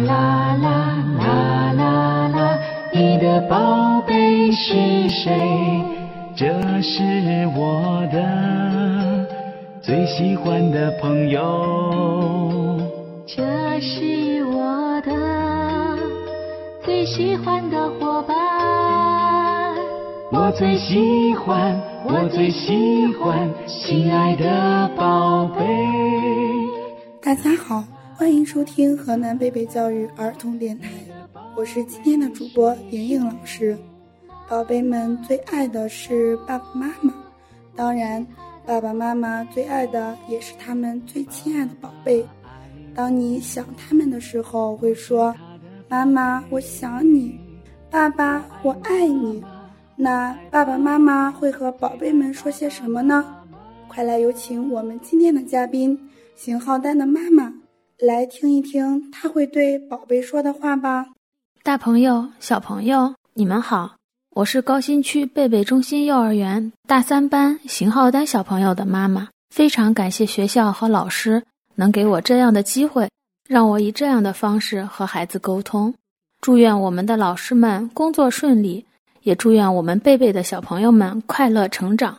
啦啦啦啦啦啦，你的宝贝是谁？这是我的最喜欢的朋友。这是我的最喜欢的伙伴。我最喜欢，我最喜欢，亲爱的宝贝。大家好，欢迎收听河南贝贝教育儿童电台，我是今天的主播莹莹老师。宝贝们最爱的是爸爸妈妈，当然，爸爸妈妈最爱的也是他们最亲爱的宝贝。当你想他们的时候，会说：“妈妈，我想你；爸爸，我爱你。”那爸爸妈妈会和宝贝们说些什么呢？快来有请我们今天的嘉宾。邢浩丹的妈妈，来听一听他会对宝贝说的话吧。大朋友、小朋友，你们好，我是高新区贝贝中心幼儿园大三班邢浩丹小朋友的妈妈。非常感谢学校和老师能给我这样的机会，让我以这样的方式和孩子沟通。祝愿我们的老师们工作顺利，也祝愿我们贝贝的小朋友们快乐成长。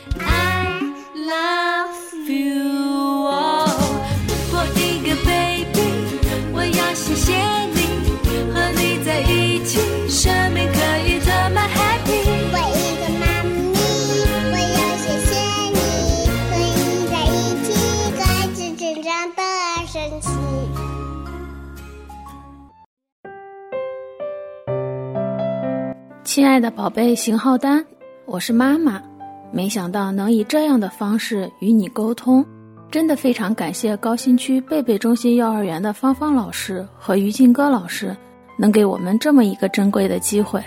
神奇亲爱的宝贝邢浩丹，我是妈妈，没想到能以这样的方式与你沟通，真的非常感谢高新区贝贝中心幼儿园的芳芳老师和于静歌老师，能给我们这么一个珍贵的机会。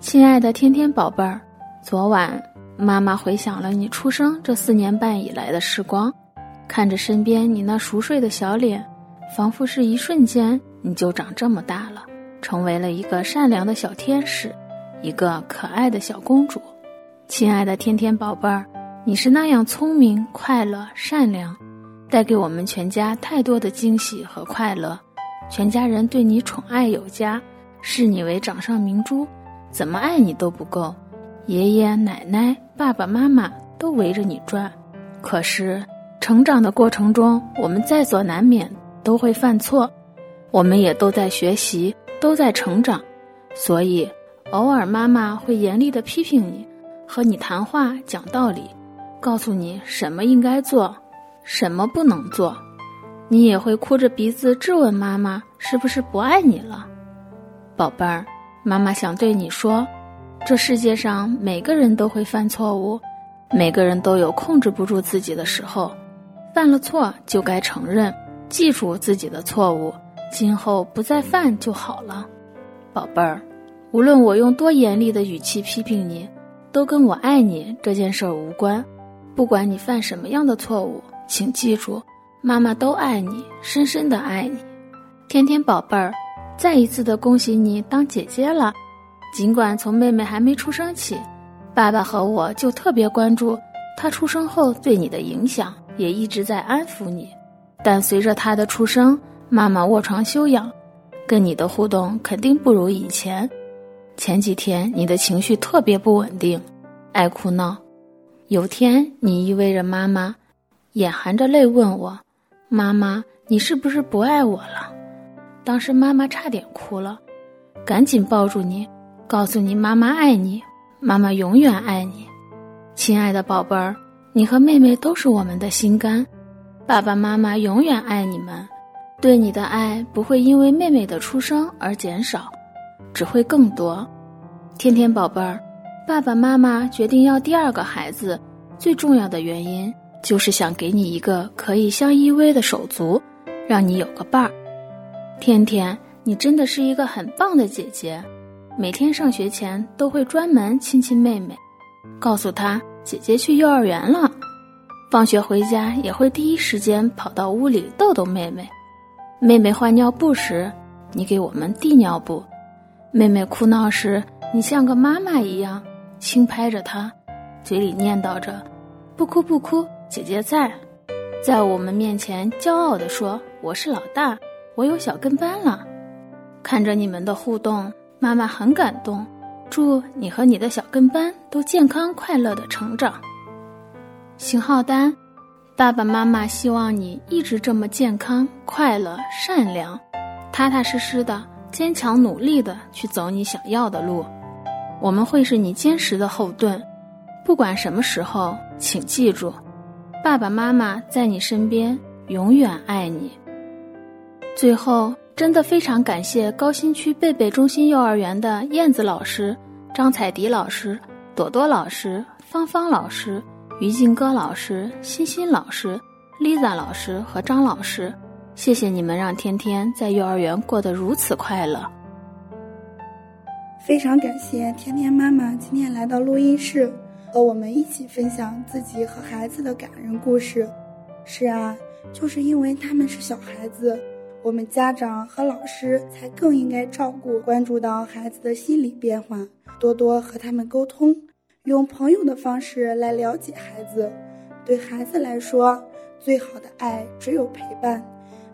亲爱的天天宝贝儿，昨晚妈妈回想了你出生这四年半以来的时光，看着身边你那熟睡的小脸，仿佛是一瞬间你就长这么大了，成为了一个善良的小天使。一个可爱的小公主，亲爱的天天宝贝儿，你是那样聪明、快乐、善良，带给我们全家太多的惊喜和快乐。全家人对你宠爱有加，视你为掌上明珠，怎么爱你都不够。爷爷奶奶、爸爸妈妈都围着你转。可是成长的过程中，我们在所难免，都会犯错，我们也都在学习，都在成长，所以。偶尔，妈妈会严厉的批评你，和你谈话讲道理，告诉你什么应该做，什么不能做。你也会哭着鼻子质问妈妈是不是不爱你了。宝贝儿，妈妈想对你说，这世界上每个人都会犯错误，每个人都有控制不住自己的时候，犯了错就该承认，记住自己的错误，今后不再犯就好了。宝贝儿。无论我用多严厉的语气批评你，都跟我爱你这件事儿无关。不管你犯什么样的错误，请记住，妈妈都爱你，深深的爱你。天天宝贝儿，再一次的恭喜你当姐姐了。尽管从妹妹还没出生起，爸爸和我就特别关注她出生后对你的影响，也一直在安抚你。但随着他的出生，妈妈卧床休养，跟你的互动肯定不如以前。前几天你的情绪特别不稳定，爱哭闹。有天你依偎着妈妈，眼含着泪问我：“妈妈，你是不是不爱我了？”当时妈妈差点哭了，赶紧抱住你，告诉你妈妈爱你，妈妈永远爱你。亲爱的宝贝儿，你和妹妹都是我们的心肝，爸爸妈妈永远爱你们，对你的爱不会因为妹妹的出生而减少。只会更多，天天宝贝儿，爸爸妈妈决定要第二个孩子，最重要的原因就是想给你一个可以相依偎的手足，让你有个伴儿。天天，你真的是一个很棒的姐姐，每天上学前都会专门亲亲妹妹，告诉她姐姐去幼儿园了。放学回家也会第一时间跑到屋里逗逗妹妹。妹妹换尿布时，你给我们递尿布；妹妹哭闹时，你像个妈妈一样轻拍着她，嘴里念叨着：“不哭不哭，姐姐在。”在我们面前骄傲地说：“我是老大，我有小跟班了。”看着你们的互动，妈妈很感动。祝你和你的小跟班都健康快乐的成长。邢浩丹，爸爸妈妈希望你一直这么健康、快乐、善良，踏踏实实的、坚强努力的去走你想要的路。我们会是你坚实的后盾，不管什么时候，请记住。爸爸妈妈在你身边，永远爱你。最后，真的非常感谢高新区贝贝中心幼儿园的燕子老师、张彩迪老师、朵朵老师、芳芳老师、于静歌老师、欣欣老师、Lisa 老师和张老师，谢谢你们让天天在幼儿园过得如此快乐。非常感谢天天妈妈今天来到录音室。和我们一起分享自己和孩子的感人故事。是啊，就是因为他们是小孩子，我们家长和老师才更应该照顾、关注到孩子的心理变化，多多和他们沟通，用朋友的方式来了解孩子。对孩子来说，最好的爱只有陪伴，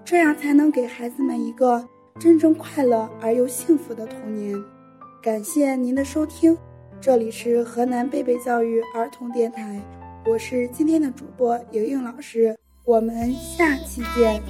这样才能给孩子们一个真正快乐而又幸福的童年。感谢您的收听。这里是河南贝贝教育儿童电台，我是今天的主播莹莹老师，我们下期见。